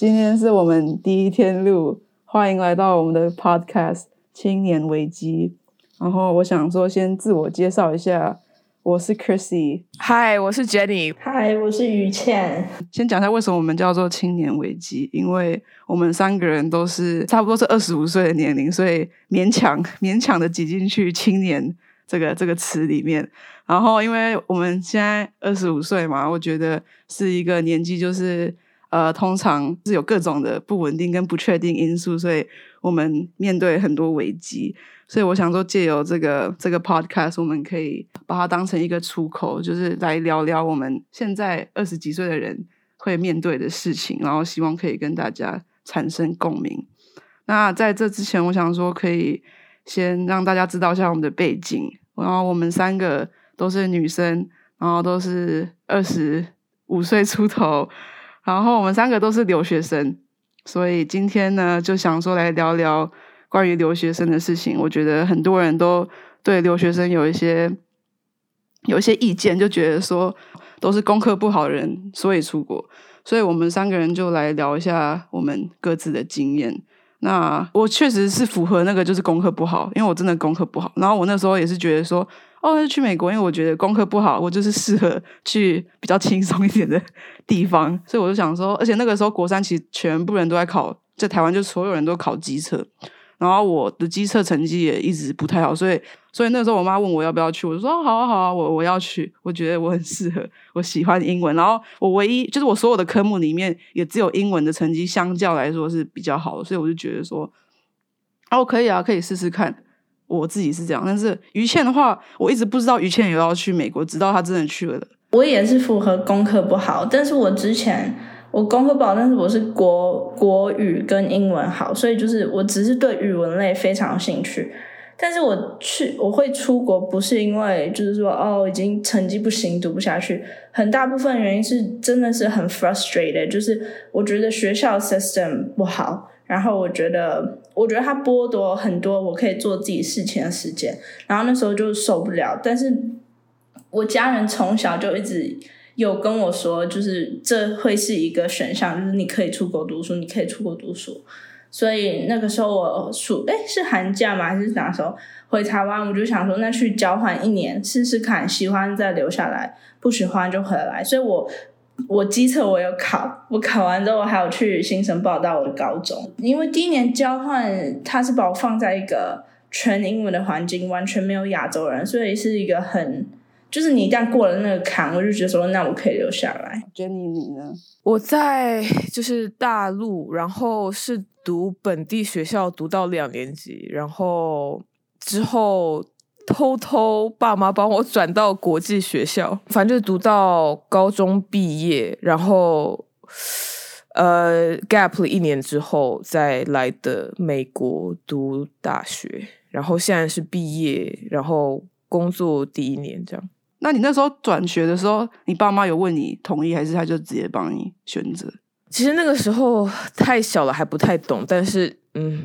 今天是我们第一天录，欢迎来到我们的 Podcast《青年危机》。然后我想说，先自我介绍一下，我是 Chrissy，嗨，我是 Jenny，嗨，我是于倩。先讲一下为什么我们叫做青年危机，因为我们三个人都是差不多是二十五岁的年龄，所以勉强 勉强的挤进去“青年”这个这个词里面。然后，因为我们现在二十五岁嘛，我觉得是一个年纪，就是呃，通常是有各种的不稳定跟不确定因素，所以我们面对很多危机。所以我想说，借由这个这个 podcast，我们可以把它当成一个出口，就是来聊聊我们现在二十几岁的人会面对的事情，然后希望可以跟大家产生共鸣。那在这之前，我想说可以先让大家知道一下我们的背景。然后我们三个都是女生，然后都是二十五岁出头，然后我们三个都是留学生，所以今天呢，就想说来聊聊。关于留学生的事情，我觉得很多人都对留学生有一些有一些意见，就觉得说都是功课不好的人，所以出国。所以我们三个人就来聊一下我们各自的经验。那我确实是符合那个，就是功课不好，因为我真的功课不好。然后我那时候也是觉得说，哦，去美国，因为我觉得功课不好，我就是适合去比较轻松一点的地方。所以我就想说，而且那个时候国三其实全部人都在考，在台湾就所有人都考机测。然后我的机测成绩也一直不太好，所以所以那时候我妈问我要不要去，我就说好啊好啊，我我要去，我觉得我很适合，我喜欢英文。然后我唯一就是我所有的科目里面也只有英文的成绩相较来说是比较好的，所以我就觉得说哦可以啊，可以试试看。我自己是这样，但是于倩的话，我一直不知道于倩有要去美国，直到她真的去了。我也是符合功课不好，但是我之前。我功课不好，但是我是国国语跟英文好，所以就是我只是对语文类非常有兴趣。但是我去我会出国，不是因为就是说哦已经成绩不行读不下去，很大部分原因是真的是很 frustrated，就是我觉得学校 system 不好，然后我觉得我觉得他剥夺很多我可以做自己事情的时间，然后那时候就受不了。但是我家人从小就一直。有跟我说，就是这会是一个选项，就是你可以出国读书，你可以出国读书。所以那个时候我暑哎是寒假吗？还是哪时候回台湾？我就想说，那去交换一年试试看，喜欢再留下来，不喜欢就回来。所以我我机测我有考，我考完之后我还有去新生报到我的高中，因为第一年交换他是把我放在一个全英文的环境，完全没有亚洲人，所以是一个很。就是你一旦过了那个坎，我就觉得说，那我可以留下来。Jenny，你呢？我在就是大陆，然后是读本地学校，读到两年级，然后之后偷偷爸妈帮我转到国际学校，反正就读到高中毕业，然后呃 gap 了一年之后再来的美国读大学，然后现在是毕业，然后工作第一年这样。那你那时候转学的时候，你爸妈有问你同意，还是他就直接帮你选择？其实那个时候太小了，还不太懂。但是，嗯，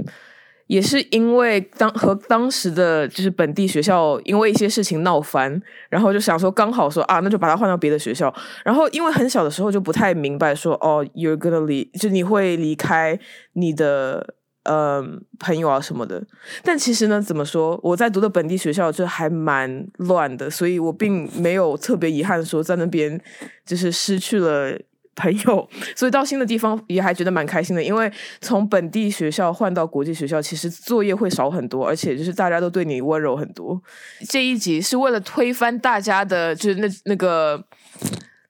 也是因为当和当时的就是本地学校因为一些事情闹翻，然后就想说刚好说啊，那就把它换到别的学校。然后因为很小的时候就不太明白说哦，you're gonna 离就你会离开你的。嗯，朋友啊什么的，但其实呢，怎么说？我在读的本地学校就还蛮乱的，所以我并没有特别遗憾说在那边就是失去了朋友，所以到新的地方也还觉得蛮开心的。因为从本地学校换到国际学校，其实作业会少很多，而且就是大家都对你温柔很多。这一集是为了推翻大家的，就是那那个。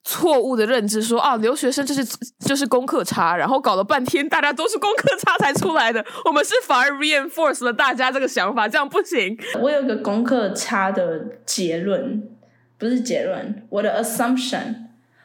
错误的认知说啊，留学生就是就是功课差，然后搞了半天大家都是功课差才出来的。我们是反而 reinforce 了大家这个想法，这样不行。我有个功课差的结论，不是结论，我的 assumption，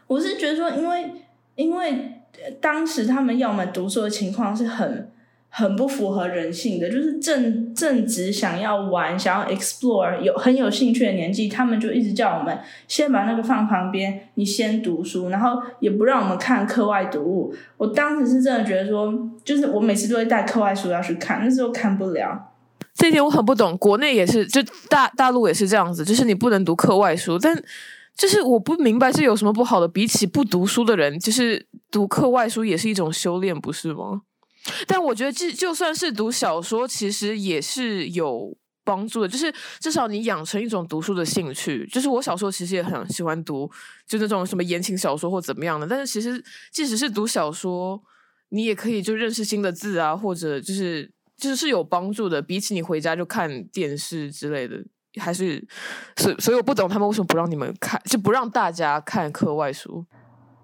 我是觉得说，因为因为当时他们要我们读书的情况是很。很不符合人性的，就是正正值想要玩、想要 explore、有很有兴趣的年纪，他们就一直叫我们先把那个放旁边，你先读书，然后也不让我们看课外读物。我当时是真的觉得说，就是我每次都会带课外书要去看，那时候看不了。这一点我很不懂，国内也是，就大大陆也是这样子，就是你不能读课外书，但就是我不明白这有什么不好的，比起不读书的人，就是。读课外书也是一种修炼，不是吗？但我觉得，就就算是读小说，其实也是有帮助的。就是至少你养成一种读书的兴趣。就是我小时候其实也很喜欢读，就那种什么言情小说或怎么样的。但是其实，即使是读小说，你也可以就认识新的字啊，或者就是就是是有帮助的。比起你回家就看电视之类的，还是所所以我不懂他们为什么不让你们看，就不让大家看课外书。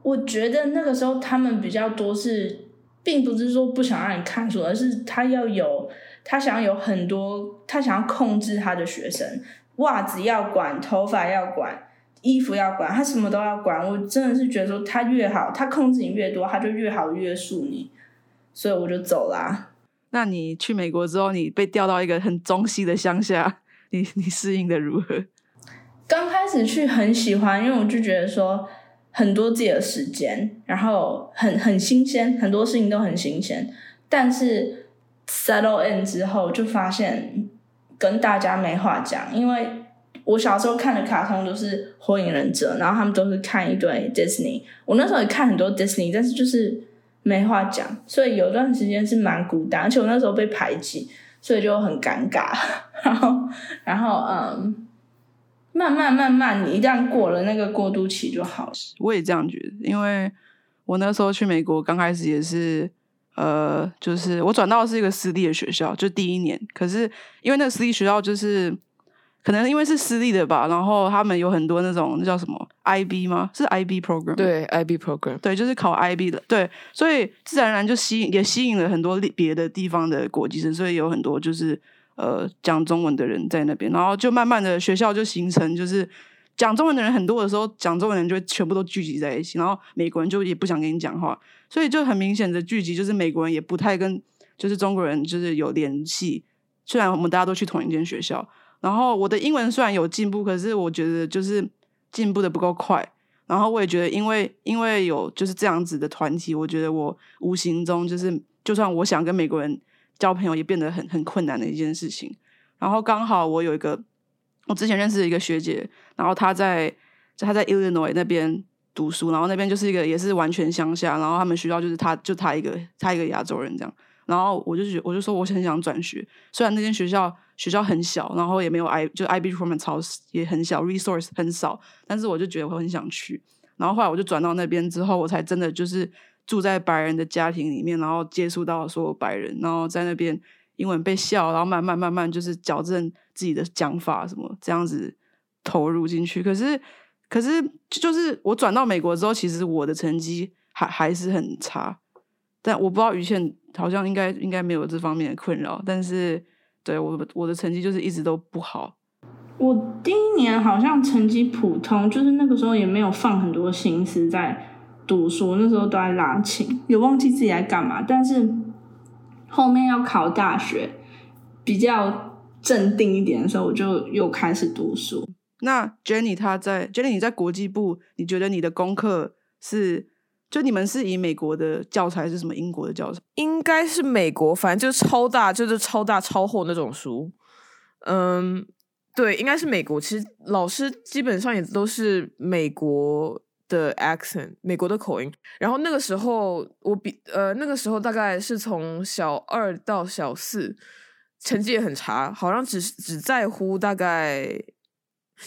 我觉得那个时候他们比较多是，并不是说不想让你看书，而是他要有，他想要有很多，他想要控制他的学生，袜子要管，头发要管，衣服要管，他什么都要管。我真的是觉得说他越好，他控制你越多，他就越好约束你，所以我就走啦。那你去美国之后，你被调到一个很中西的乡下，你 你适应的如何？刚开始去很喜欢，因为我就觉得说。很多自己的时间，然后很很新鲜，很多事情都很新鲜。但是 settle in 之后，就发现跟大家没话讲。因为我小时候看的卡通都是火影忍者，然后他们都是看一堆 Disney。我那时候也看很多 Disney，但是就是没话讲，所以有段时间是蛮孤单，而且我那时候被排挤，所以就很尴尬。然后，然后，嗯。慢慢慢慢，你一旦过了那个过渡期就好。我也这样觉得，因为我那时候去美国刚开始也是，呃，就是我转到的是一个私立的学校，就第一年。可是因为那个私立学校就是可能因为是私立的吧，然后他们有很多那种那叫什么 IB 吗？是 IB program？对，IB program，对，就是考 IB 的。对，所以自然而然就吸引也吸引了很多别的地方的国际生，所以有很多就是。呃，讲中文的人在那边，然后就慢慢的学校就形成，就是讲中文的人很多的时候，讲中文的人就会全部都聚集在一起，然后美国人就也不想跟你讲话，所以就很明显的聚集，就是美国人也不太跟就是中国人就是有联系。虽然我们大家都去同一间学校，然后我的英文虽然有进步，可是我觉得就是进步的不够快。然后我也觉得，因为因为有就是这样子的团体，我觉得我无形中就是就算我想跟美国人。交朋友也变得很很困难的一件事情。然后刚好我有一个我之前认识的一个学姐，然后她在她在 Illinois 那边读书，然后那边就是一个也是完全乡下，然后他们学校就是她就她一个她一个亚洲人这样。然后我就觉我就说我很想转学，虽然那间学校学校很小，然后也没有 I 就 IB program 超也很小，resource 很少，但是我就觉得我很想去。然后后来我就转到那边之后，我才真的就是。住在白人的家庭里面，然后接触到所有白人，然后在那边英文被笑，然后慢慢慢慢就是矫正自己的讲法什么这样子投入进去。可是，可是就是我转到美国之后，其实我的成绩还还是很差。但我不知道于倩好像应该应该没有这方面的困扰，但是对我我的成绩就是一直都不好。我第一年好像成绩普通，就是那个时候也没有放很多心思在。读书那时候都在拉琴，也忘记自己在干嘛。但是后面要考大学，比较镇定一点的时候，我就又开始读书。那 Jenny 她在 Jenny 你在国际部，你觉得你的功课是就你们是以美国的教材是什么？英国的教材？应该是美国，反正就是超大，就是超大超厚那种书。嗯，对，应该是美国。其实老师基本上也都是美国。的 accent，美国的口音。然后那个时候，我比呃那个时候大概是从小二到小四，成绩也很差，好像只只在乎大概。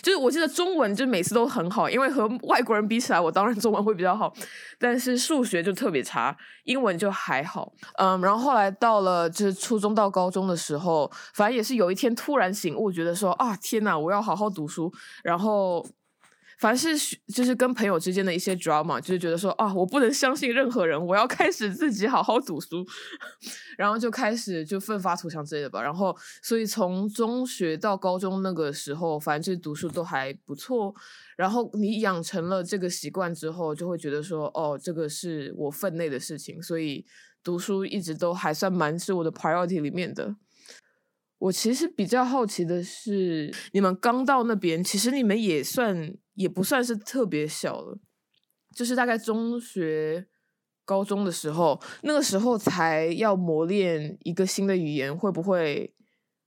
就是我记得中文就每次都很好，因为和外国人比起来，我当然中文会比较好。但是数学就特别差，英文就还好。嗯，然后后来到了就是初中到高中的时候，反正也是有一天突然醒悟，觉得说啊天呐，我要好好读书。然后。凡是就是跟朋友之间的一些 drama，就是觉得说啊，我不能相信任何人，我要开始自己好好读书，然后就开始就奋发图强之类的吧。然后，所以从中学到高中那个时候，反正就读书都还不错。然后你养成了这个习惯之后，就会觉得说，哦，这个是我分内的事情，所以读书一直都还算蛮是我的 priority 里面的。我其实比较好奇的是，你们刚到那边，其实你们也算。也不算是特别小了，就是大概中学、高中的时候，那个时候才要磨练一个新的语言，会不会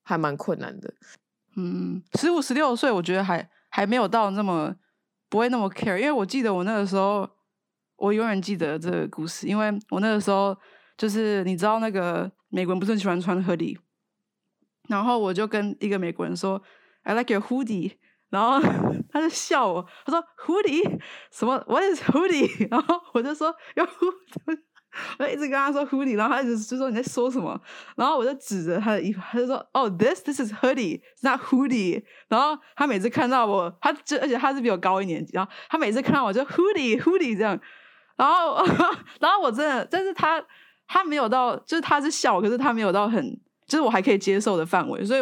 还蛮困难的？嗯，十五、十六岁，我觉得还还没有到那么不会那么 care，因为我记得我那个时候，我永远记得这个故事，因为我那个时候就是你知道那个美国人不是很喜欢穿 hoodie，然后我就跟一个美国人说 I like your hoodie，然后 他就笑我，他说 hoodie 什么 What is hoodie？然后我就说 your hoodie。我就一直跟他说 hoodie，然后他一直就说你在说什么，然后我就指着他的衣服，他就说哦、，this this is hoodie，not hoodie。然后他每次看到我，他就而且他是比我高一年级，然后他每次看到我就 hoodie hoodie 这样，然后然后我真的，但是他他没有到，就是他是笑，可是他没有到很，就是我还可以接受的范围，所以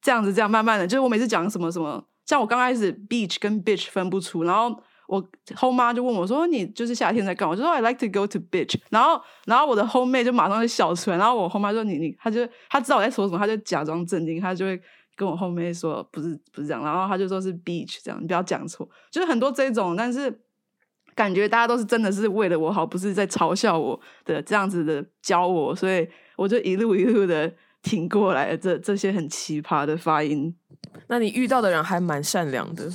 这样子这样慢慢的，就是我每次讲什么什么，像我刚开始 beach 跟 bitch 分不出，然后。我后妈就问我说：“你就是夏天在干嘛？”我就说：“I like to go to beach。”然后，然后我的后妹就马上就笑出来。然后我后妈说：“你你，她就她知道我在说什么，她就假装镇定，她就会跟我后妹说：‘不是不是这样。’然后她就说是 beach 这样，你不要讲错。就是很多这种，但是感觉大家都是真的是为了我好，不是在嘲笑我的这样子的教我，所以我就一路一路的挺过来。这这些很奇葩的发音，那你遇到的人还蛮善良的。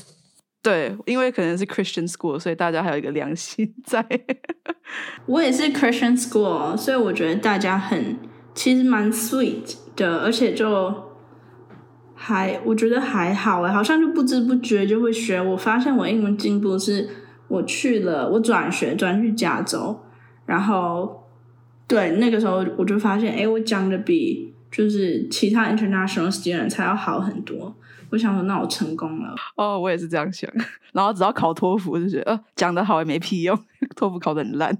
对，因为可能是 Christian school，所以大家还有一个良心在。我也是 Christian school，所以我觉得大家很其实蛮 sweet 的，而且就还我觉得还好哎，好像就不知不觉就会学。我发现我英文进步是我去了，我转学转去加州，然后对那个时候我就发现，哎，我讲的比就是其他 international student 才要好很多。我想说，那我成功了。哦，我也是这样想。然后只要考托福，就觉得呃讲的好也没屁用，托福考的很烂，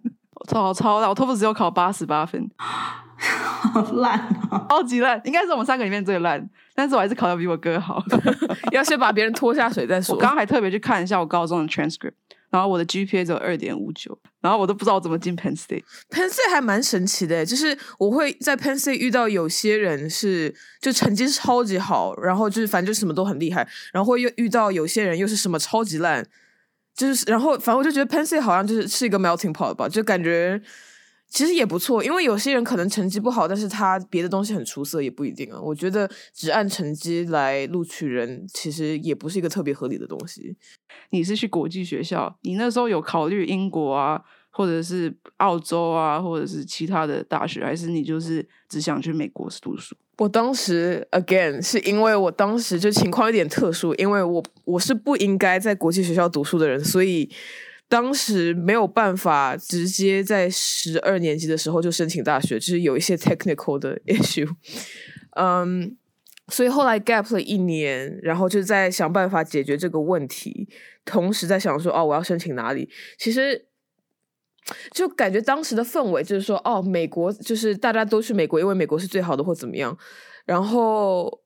超超烂。我托福只有考八十八分，好烂啊，超级烂，应该是我们三个里面最烂。但是我还是考的比我哥好。要先把别人拖下水再说。我刚刚还特别去看一下我高中的 transcript。然后我的 GPA 只有二点五九，然后我都不知道怎么进 Penn State。Penn State 还蛮神奇的，就是我会在 Penn State 遇到有些人是就成绩超级好，然后就是反正就什么都很厉害，然后又遇到有些人又是什么超级烂，就是然后反正我就觉得 Penn State 好像就是是一个 melting pot 吧，就感觉其实也不错，因为有些人可能成绩不好，但是他别的东西很出色也不一定啊。我觉得只按成绩来录取人，其实也不是一个特别合理的东西。你是去国际学校，你那时候有考虑英国啊，或者是澳洲啊，或者是其他的大学，还是你就是只想去美国读书？我当时 again 是因为我当时就情况有点特殊，因为我我是不应该在国际学校读书的人，所以当时没有办法直接在十二年级的时候就申请大学，就是有一些 technical 的 issue，嗯。所以后来 gap 了一年，然后就在想办法解决这个问题，同时在想说，哦，我要申请哪里？其实就感觉当时的氛围就是说，哦，美国就是大家都去美国，因为美国是最好的，或怎么样。然后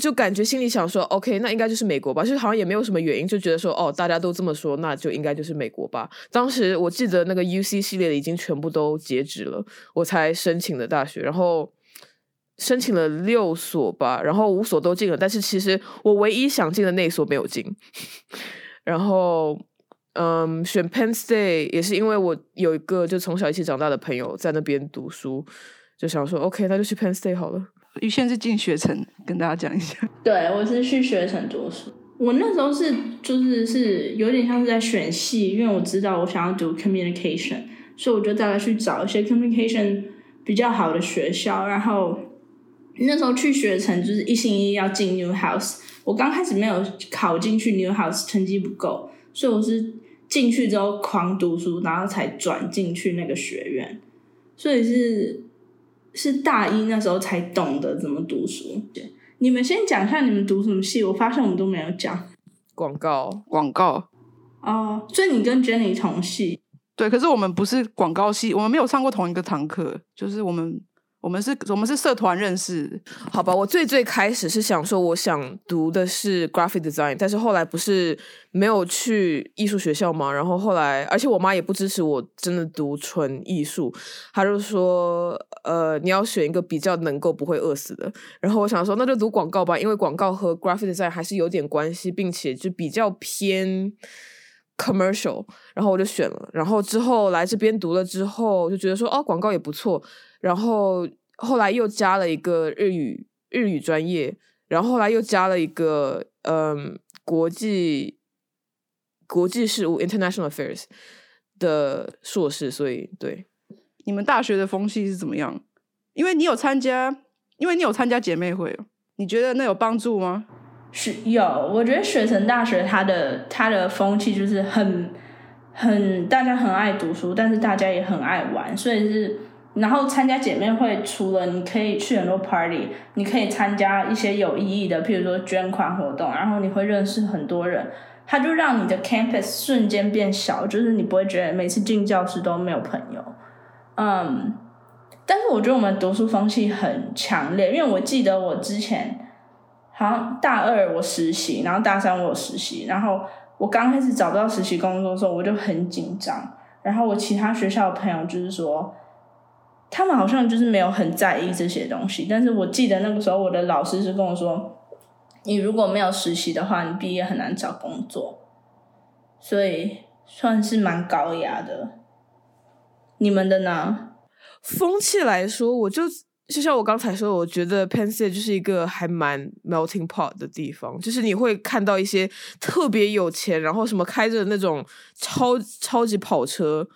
就感觉心里想说，OK，那应该就是美国吧。就是好像也没有什么原因，就觉得说，哦，大家都这么说，那就应该就是美国吧。当时我记得那个 UC 系列的已经全部都截止了，我才申请的大学，然后。申请了六所吧，然后五所都进了，但是其实我唯一想进的那所没有进。然后，嗯，选 Penn State 也是因为我有一个就从小一起长大的朋友在那边读书，就想说 OK，那就去 Penn State 好了。于谦是进学城，跟大家讲一下。对，我是去学城读书。我那时候是就是是有点像是在选系，因为我知道我想要读 communication，所以我就大概去找一些 communication 比较好的学校，然后。那时候去学城就是一心一意要进 New House，我刚开始没有考进去 New House，成绩不够，所以我是进去之后狂读书，然后才转进去那个学院，所以是是大一那时候才懂得怎么读书。对你们先讲一下你们读什么系，我发现我们都没有讲广告，广告哦，所以你跟 Jenny 同系，对，可是我们不是广告系，我们没有上过同一个堂课，就是我们。我们是，我们是社团认识，好吧？我最最开始是想说，我想读的是 graphic design，但是后来不是没有去艺术学校嘛？然后后来，而且我妈也不支持我真的读纯艺术，她就说，呃，你要选一个比较能够不会饿死的。然后我想说，那就读广告吧，因为广告和 graphic design 还是有点关系，并且就比较偏 commercial。然后我就选了。然后之后来这边读了之后，就觉得说，哦，广告也不错。然后后来又加了一个日语日语专业，然后后来又加了一个嗯国际国际事务 international affairs，的硕士，所以对。你们大学的风气是怎么样？因为你有参加，因为你有参加姐妹会，你觉得那有帮助吗？是有，我觉得雪城大学它的它的风气就是很很大家很爱读书，但是大家也很爱玩，所以是然后参加姐妹会，除了你可以去很多 party，你可以参加一些有意义的，譬如说捐款活动，然后你会认识很多人，它就让你的 campus 瞬间变小，就是你不会觉得每次进教室都没有朋友。嗯，但是我觉得我们读书风气很强烈，因为我记得我之前好像大二我实习，然后大三我实习，然后我刚开始找不到实习工作的时候，我就很紧张。然后我其他学校的朋友就是说，他们好像就是没有很在意这些东西，但是我记得那个时候我的老师是跟我说，你如果没有实习的话，你毕业很难找工作，所以算是蛮高压的。你们的呢？风气来说，我就就像我刚才说，我觉得 Penn State 就是一个还蛮 melting pot 的地方，就是你会看到一些特别有钱，然后什么开着那种超超级跑车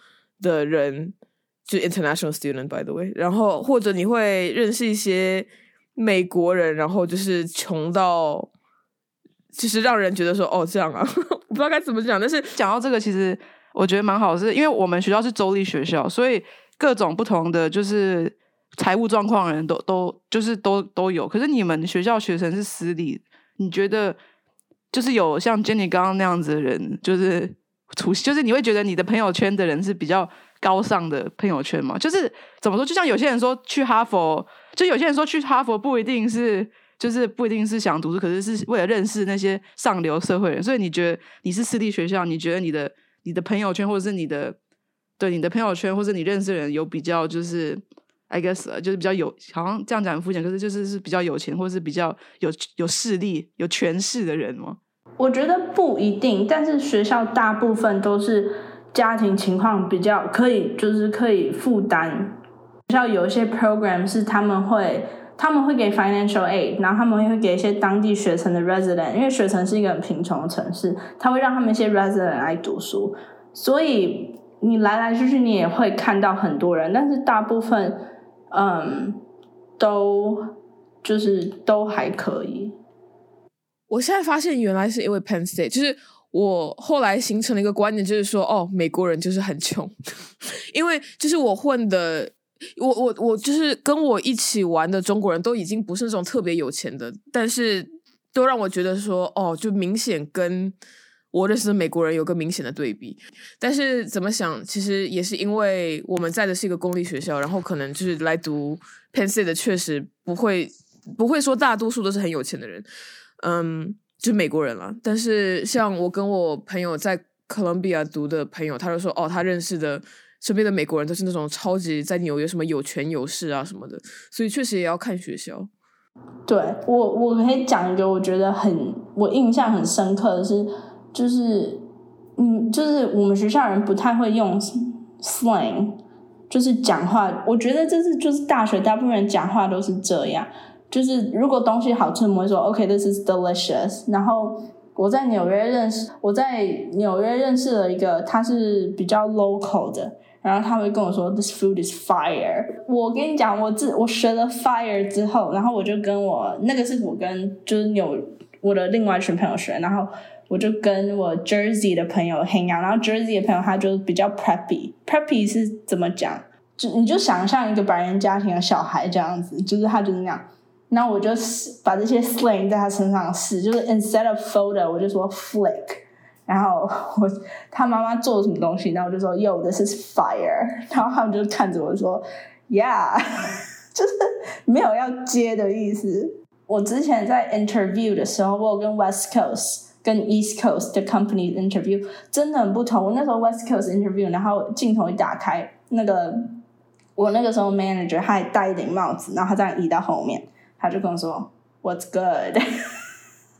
的人，就 international student by the way，然后或者你会认识一些美国人，然后就是穷到，就是让人觉得说哦这样啊，我不知道该怎么讲，但是讲到这个，其实。我觉得蛮好，是因为我们学校是州立学校，所以各种不同的就是财务状况的人都都就是都都有。可是你们学校学生是私立，你觉得就是有像 Jenny 刚刚那样子的人，就是出就是你会觉得你的朋友圈的人是比较高尚的朋友圈吗？就是怎么说？就像有些人说去哈佛，就有些人说去哈佛不一定是就是不一定是想读书，可是是为了认识那些上流社会人。所以你觉得你是私立学校，你觉得你的。你的朋友圈，或者是你的对你的朋友圈，或者你认识的人有比较，就是 I guess 就是比较有，好像这样讲很肤浅，可是就是是比较有钱，或者是比较有有势力、有权势的人吗？我觉得不一定，但是学校大部分都是家庭情况比较可以，就是可以负担。学校有一些 program 是他们会。他们会给 financial aid，然后他们会给一些当地学城的 resident，因为学城是一个很贫穷的城市，他会让他们一些 resident 来读书，所以你来来去去你也会看到很多人，但是大部分嗯都就是都还可以。我现在发现原来是因为 Penn State，就是我后来形成了一个观念，就是说哦，美国人就是很穷，因为就是我混的。我我我就是跟我一起玩的中国人都已经不是那种特别有钱的，但是都让我觉得说哦，就明显跟我认识的美国人有个明显的对比。但是怎么想，其实也是因为我们在的是一个公立学校，然后可能就是来读 Penn State 的，确实不会不会说大多数都是很有钱的人，嗯，就美国人了。但是像我跟我朋友在哥伦比亚读的朋友，他就说哦，他认识的。身边的美国人都是那种超级在纽约什么有权有势啊什么的，所以确实也要看学校。对我，我可以讲一个我觉得很我印象很深刻的是，就是嗯，就是我们学校人不太会用 slang，就是讲话。我觉得这是就是大学大部分人讲话都是这样，就是如果东西好吃，我们会说 OK，this is delicious。然后我在纽约认识，我在纽约认识了一个，他是比较 local 的。然后他会跟我说，This food is fire。我跟你讲，我自我学了 fire 之后，然后我就跟我那个是我跟就是有我的另外一群朋友学，然后我就跟我 Jersey 的朋友 hang out，然后 Jersey 的朋友他就比较 preppy。preppy 是怎么讲？就你就想象一个白人家庭的小孩这样子，就是他就是那样。那我就把这些 slang 在他身上试，就是 instead of photo，我就说 flick。然后我他妈妈做什么东西，然后我就说 Yo，this is fire。然后他们就看着我说 Yeah，就是没有要接的意思。我之前在 interview 的时候，我跟 West Coast 跟 East Coast 的 company interview，真的很不同。我那时候 West Coast interview，然后镜头一打开，那个我那个时候 manager 他还戴一顶帽子，然后他这样移到后面，他就跟我说 What's good。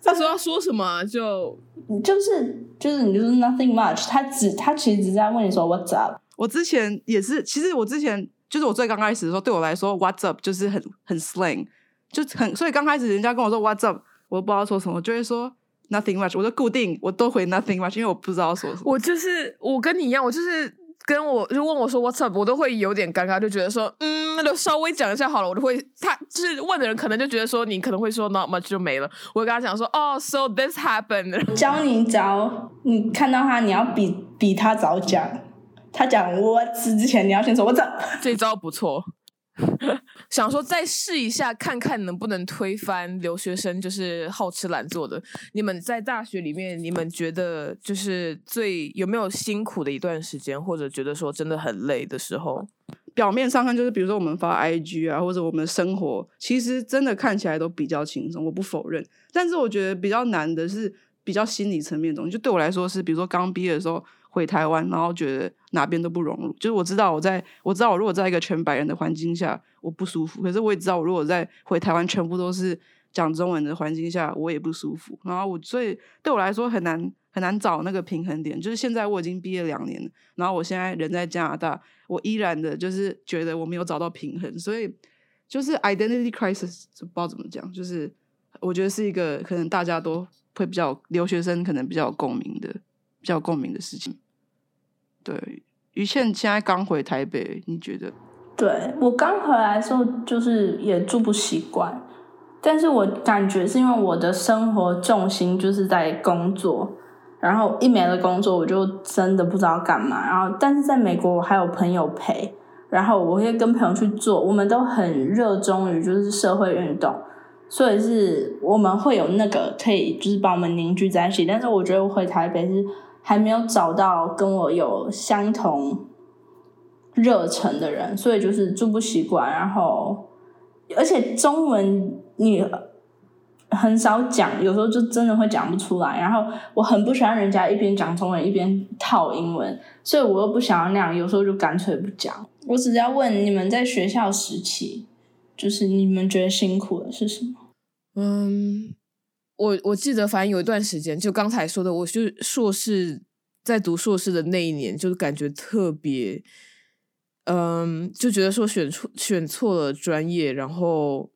他说要说什么就就是就是你就是 nothing much，他只他其实只在问你说 what's up。我之前也是，其实我之前就是我最刚开始的时候，对我来说 what's up 就是很很 slang，就很所以刚开始人家跟我说 what's up，我不知道说什么，就会说 nothing much，我就固定我都回 nothing much，因为我不知道说什么。我就是我跟你一样，我就是跟我就问我说 What's up，我都会有点尴尬，就觉得说嗯，就稍微讲一下好了，我就会他就是问的人可能就觉得说你可能会说 Not much 就没了，我会跟他讲说哦，So this happened，教你早，你看到他你要比比他早讲，他讲 What's 之前你要先说 What's up，这招不错。想说再试一下，看看能不能推翻留学生就是好吃懒做的。你们在大学里面，你们觉得就是最有没有辛苦的一段时间，或者觉得说真的很累的时候？表面上看就是，比如说我们发 IG 啊，或者我们生活，其实真的看起来都比较轻松，我不否认。但是我觉得比较难的是比较心理层面的东西，就对我来说是，比如说刚毕业的时候。回台湾，然后觉得哪边都不融入。就是我知道我在，我知道我如果在一个全白人的环境下，我不舒服。可是我也知道，我如果在回台湾全部都是讲中文的环境下，我也不舒服。然后我所以对我来说很难很难找那个平衡点。就是现在我已经毕业两年，然后我现在人在加拿大，我依然的就是觉得我没有找到平衡。所以就是 identity crisis，不知道怎么讲。就是我觉得是一个可能大家都会比较留学生可能比较有共鸣的。比较共鸣的事情，对于倩现在刚回台北，你觉得？对我刚回来的时候，就是也住不习惯，但是我感觉是因为我的生活重心就是在工作，然后一没了工作，我就真的不知道干嘛。然后，但是在美国，我还有朋友陪，然后我会跟朋友去做，我们都很热衷于就是社会运动。所以是我们会有那个可以就是把我们凝聚在一起，但是我觉得我回台北是。还没有找到跟我有相同热忱的人，所以就是住不习惯。然后，而且中文你很少讲，有时候就真的会讲不出来。然后我很不喜欢人家一边讲中文一边套英文，所以我又不想要那样，有时候就干脆不讲。我只要问你们在学校时期，就是你们觉得辛苦的是什么？嗯。我我记得，反正有一段时间，就刚才说的，我就硕士在读硕士的那一年，就是感觉特别，嗯，就觉得说选错选错了专业，然后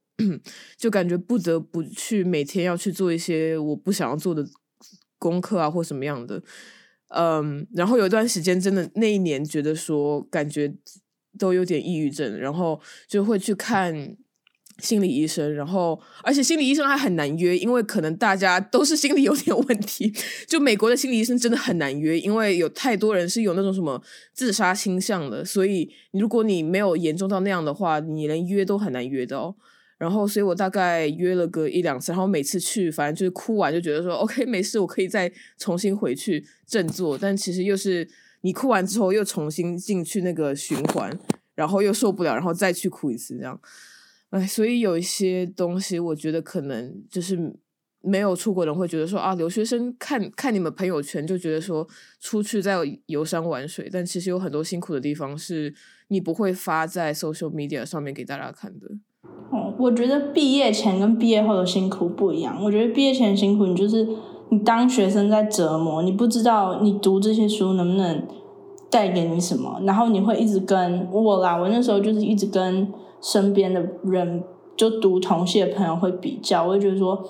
就感觉不得不去每天要去做一些我不想要做的功课啊，或什么样的，嗯，然后有一段时间，真的那一年觉得说感觉都有点抑郁症，然后就会去看。心理医生，然后而且心理医生还很难约，因为可能大家都是心理有点问题。就美国的心理医生真的很难约，因为有太多人是有那种什么自杀倾向的，所以如果你没有严重到那样的话，你连约都很难约的哦。然后，所以我大概约了个一两次，然后每次去，反正就是哭完就觉得说 OK 没事，我可以再重新回去振作。但其实又是你哭完之后又重新进去那个循环，然后又受不了，然后再去哭一次这样。哎，所以有一些东西，我觉得可能就是没有出国人会觉得说啊，留学生看看你们朋友圈就觉得说出去在游山玩水，但其实有很多辛苦的地方是你不会发在 social media 上面给大家看的。哦，我觉得毕业前跟毕业后的辛苦不一样。我觉得毕业前辛苦，你就是你当学生在折磨，你不知道你读这些书能不能带给你什么，然后你会一直跟我啦，我那时候就是一直跟。身边的人就读同系的朋友会比较，我会觉得说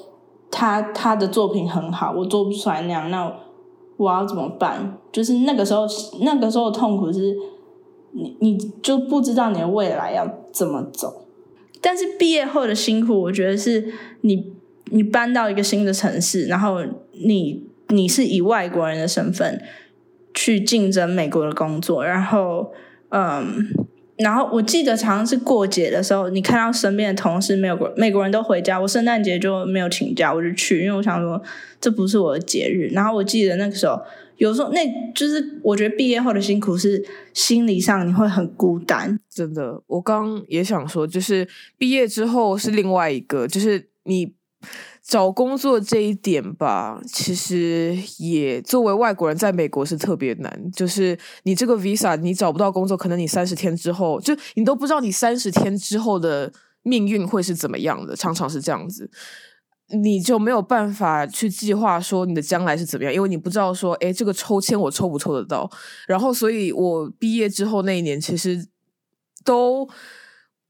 他他的作品很好，我做不出来那样，那我要怎么办？就是那个时候，那个时候的痛苦是，你你就不知道你的未来要怎么走。但是毕业后的辛苦，我觉得是你你搬到一个新的城市，然后你你是以外国人的身份去竞争美国的工作，然后嗯。然后我记得常常是过节的时候，你看到身边的同事没有国美国人都回家，我圣诞节就没有请假，我就去，因为我想说这不是我的节日。然后我记得那个时候，有时候那就是我觉得毕业后的辛苦是心理上你会很孤单，真的。我刚也想说，就是毕业之后是另外一个，就是你。找工作这一点吧，其实也作为外国人在美国是特别难。就是你这个 visa，你找不到工作，可能你三十天之后，就你都不知道你三十天之后的命运会是怎么样的，常常是这样子，你就没有办法去计划说你的将来是怎么样，因为你不知道说，哎，这个抽签我抽不抽得到。然后，所以我毕业之后那一年，其实都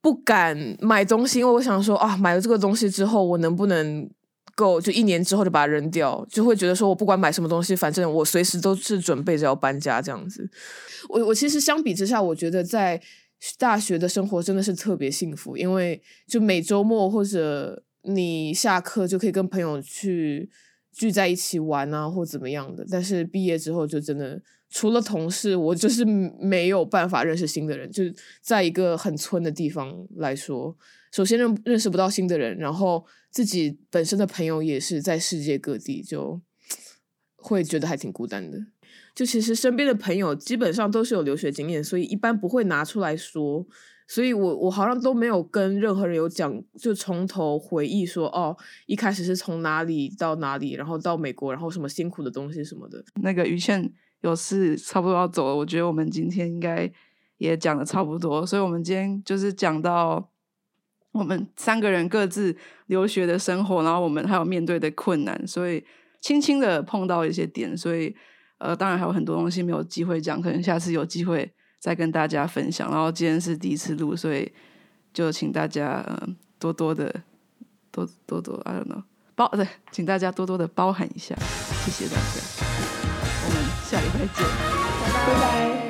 不敢买东西，因为我想说啊，买了这个东西之后，我能不能？够就一年之后就把它扔掉，就会觉得说我不管买什么东西，反正我随时都是准备着要搬家这样子。我我其实相比之下，我觉得在大学的生活真的是特别幸福，因为就每周末或者你下课就可以跟朋友去聚在一起玩啊，或怎么样的。但是毕业之后就真的除了同事，我就是没有办法认识新的人。就是在一个很村的地方来说，首先认认识不到新的人，然后自己本身的朋友也是在世界各地，就会觉得还挺孤单的。就其实身边的朋友基本上都是有留学经验，所以一般不会拿出来说。所以我我好像都没有跟任何人有讲，就从头回忆说哦，一开始是从哪里到哪里，然后到美国，然后什么辛苦的东西什么的。那个于倩有事差不多要走了，我觉得我们今天应该也讲的差不多，所以我们今天就是讲到我们三个人各自留学的生活，然后我们还有面对的困难，所以轻轻的碰到一些点，所以呃，当然还有很多东西没有机会讲，可能下次有机会。再跟大家分享，然后今天是第一次录，所以就请大家多多的多多多，I don't know，包对，请大家多多的包涵一下，谢谢大家，下礼拜见。拜拜。